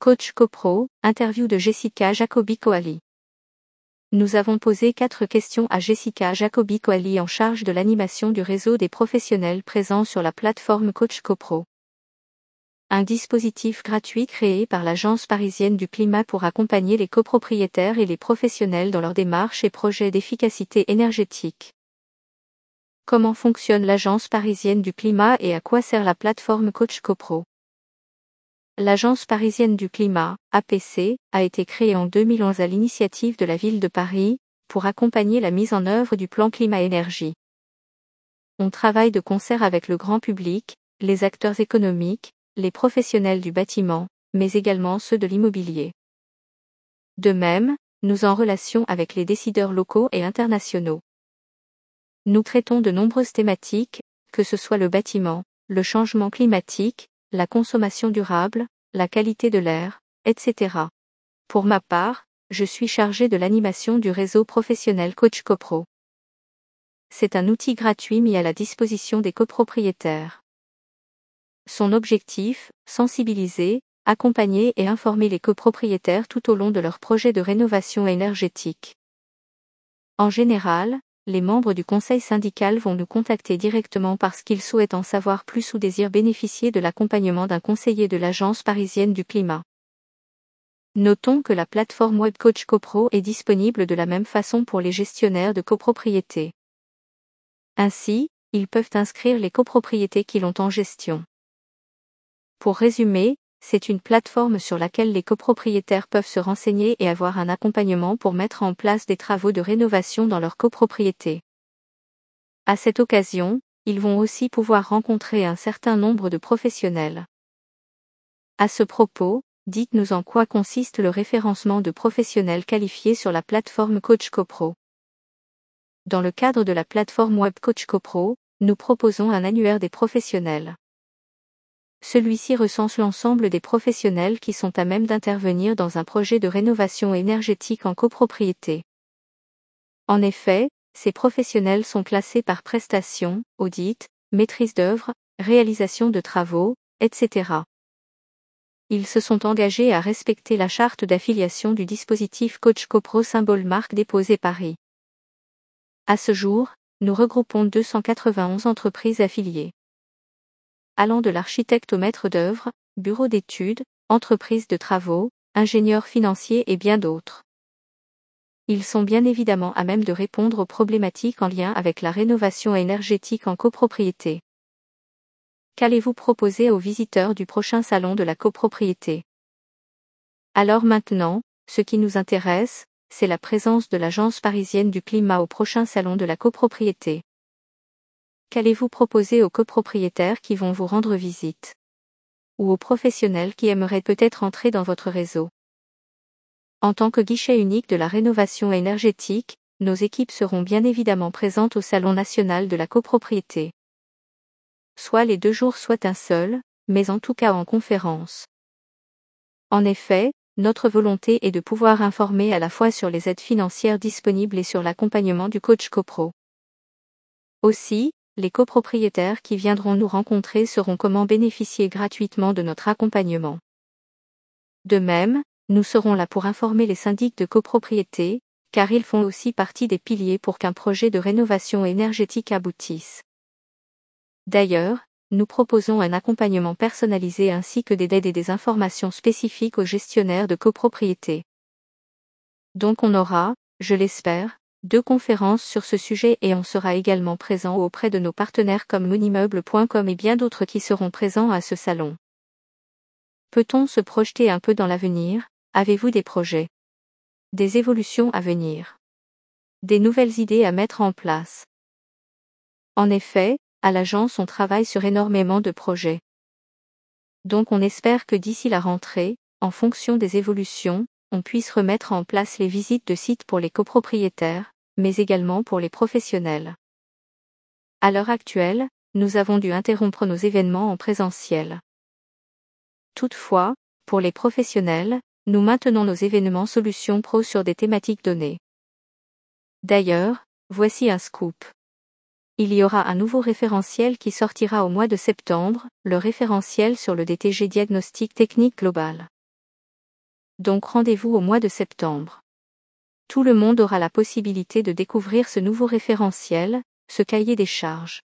Coach CoPro, interview de Jessica Jacobi-Coali. Nous avons posé quatre questions à Jessica Jacobi-Coali en charge de l'animation du réseau des professionnels présents sur la plateforme Coach CoPro. Un dispositif gratuit créé par l'Agence parisienne du climat pour accompagner les copropriétaires et les professionnels dans leurs démarches et projets d'efficacité énergétique. Comment fonctionne l'Agence parisienne du climat et à quoi sert la plateforme Coach CoPro? L'Agence parisienne du climat, APC, a été créée en 2011 à l'initiative de la ville de Paris, pour accompagner la mise en œuvre du plan climat-énergie. On travaille de concert avec le grand public, les acteurs économiques, les professionnels du bâtiment, mais également ceux de l'immobilier. De même, nous en relation avec les décideurs locaux et internationaux. Nous traitons de nombreuses thématiques, que ce soit le bâtiment, le changement climatique, la consommation durable, la qualité de l'air, etc. Pour ma part, je suis chargé de l'animation du réseau professionnel Coach CoPro. C'est un outil gratuit mis à la disposition des copropriétaires. Son objectif, sensibiliser, accompagner et informer les copropriétaires tout au long de leur projet de rénovation énergétique. En général, les membres du conseil syndical vont nous contacter directement parce qu'ils souhaitent en savoir plus ou désirent bénéficier de l'accompagnement d'un conseiller de l'Agence parisienne du climat. Notons que la plateforme WebCoach CoPro est disponible de la même façon pour les gestionnaires de copropriétés. Ainsi, ils peuvent inscrire les copropriétés qu'ils ont en gestion. Pour résumer, c'est une plateforme sur laquelle les copropriétaires peuvent se renseigner et avoir un accompagnement pour mettre en place des travaux de rénovation dans leur copropriété. À cette occasion, ils vont aussi pouvoir rencontrer un certain nombre de professionnels. À ce propos, dites-nous en quoi consiste le référencement de professionnels qualifiés sur la plateforme Coach CoPro. Dans le cadre de la plateforme Web Coach CoPro, nous proposons un annuaire des professionnels. Celui-ci recense l'ensemble des professionnels qui sont à même d'intervenir dans un projet de rénovation énergétique en copropriété. En effet, ces professionnels sont classés par prestation, audit, maîtrise d'œuvre, réalisation de travaux, etc. Ils se sont engagés à respecter la charte d'affiliation du dispositif Coach CoPro symbole marque déposé Paris. À ce jour, nous regroupons 291 entreprises affiliées allant de l'architecte au maître d'œuvre, bureau d'études, entreprise de travaux, ingénieurs financiers et bien d'autres. Ils sont bien évidemment à même de répondre aux problématiques en lien avec la rénovation énergétique en copropriété. Qu'allez-vous proposer aux visiteurs du prochain salon de la copropriété? Alors maintenant, ce qui nous intéresse, c'est la présence de l'Agence parisienne du climat au prochain salon de la copropriété. Qu'allez-vous proposer aux copropriétaires qui vont vous rendre visite? Ou aux professionnels qui aimeraient peut-être entrer dans votre réseau? En tant que guichet unique de la rénovation énergétique, nos équipes seront bien évidemment présentes au Salon national de la copropriété. Soit les deux jours soit un seul, mais en tout cas en conférence. En effet, notre volonté est de pouvoir informer à la fois sur les aides financières disponibles et sur l'accompagnement du coach copro. Aussi, les copropriétaires qui viendront nous rencontrer sauront comment bénéficier gratuitement de notre accompagnement. De même, nous serons là pour informer les syndics de copropriété, car ils font aussi partie des piliers pour qu'un projet de rénovation énergétique aboutisse. D'ailleurs, nous proposons un accompagnement personnalisé ainsi que des aides et des informations spécifiques aux gestionnaires de copropriété. Donc on aura, je l'espère, deux conférences sur ce sujet et on sera également présent auprès de nos partenaires comme monimmeuble.com et bien d'autres qui seront présents à ce salon. Peut-on se projeter un peu dans l'avenir? Avez-vous des projets? Des évolutions à venir? Des nouvelles idées à mettre en place? En effet, à l'agence on travaille sur énormément de projets. Donc on espère que d'ici la rentrée, en fonction des évolutions, on puisse remettre en place les visites de sites pour les copropriétaires, mais également pour les professionnels. À l'heure actuelle, nous avons dû interrompre nos événements en présentiel. Toutefois, pour les professionnels, nous maintenons nos événements Solutions Pro sur des thématiques données. D'ailleurs, voici un scoop. Il y aura un nouveau référentiel qui sortira au mois de septembre, le référentiel sur le DTG Diagnostic Technique Global. donc rendez-vous au mois de septembre. Tout le monde aura la possibilité de découvrir ce nouveau référentiel, ce cahier des charges.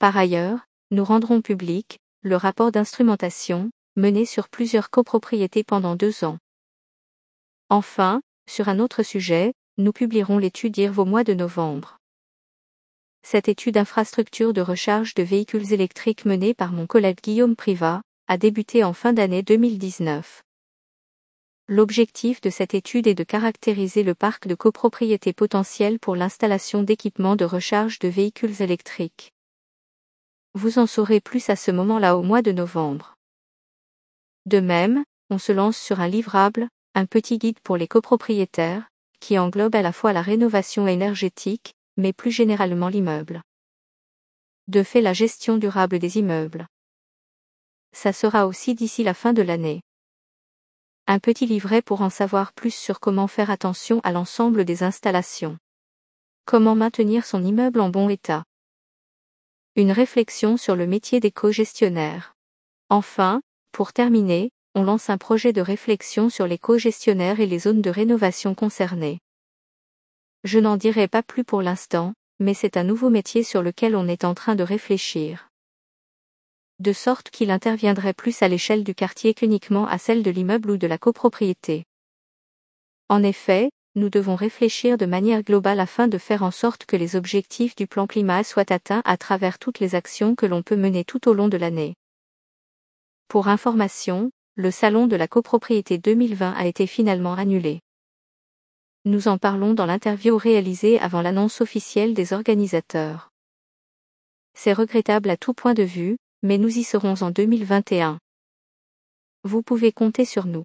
Par ailleurs, nous rendrons public le rapport d'instrumentation, mené sur plusieurs copropriétés pendant deux ans. Enfin, sur un autre sujet, nous publierons l'étude IRV au mois de novembre. Cette étude infrastructure de recharge de véhicules électriques menée par mon collègue Guillaume Privat a débuté en fin d'année 2019. L'objectif de cette étude est de caractériser le parc de copropriétés potentielles pour l'installation d'équipements de recharge de véhicules électriques. Vous en saurez plus à ce moment-là au mois de novembre. De même, on se lance sur un livrable, un petit guide pour les copropriétaires, qui englobe à la fois la rénovation énergétique, mais plus généralement l'immeuble. De fait la gestion durable des immeubles. Ça sera aussi d'ici la fin de l'année. Un petit livret pour en savoir plus sur comment faire attention à l'ensemble des installations. Comment maintenir son immeuble en bon état. Une réflexion sur le métier d'éco-gestionnaire. Enfin, pour terminer, on lance un projet de réflexion sur les co-gestionnaires et les zones de rénovation concernées. Je n'en dirai pas plus pour l'instant, mais c'est un nouveau métier sur lequel on est en train de réfléchir de sorte qu'il interviendrait plus à l'échelle du quartier qu'uniquement à celle de l'immeuble ou de la copropriété. En effet, nous devons réfléchir de manière globale afin de faire en sorte que les objectifs du plan climat soient atteints à travers toutes les actions que l'on peut mener tout au long de l'année. Pour information, le Salon de la copropriété 2020 a été finalement annulé. Nous en parlons dans l'interview réalisée avant l'annonce officielle des organisateurs. C'est regrettable à tout point de vue, mais nous y serons en 2021. Vous pouvez compter sur nous.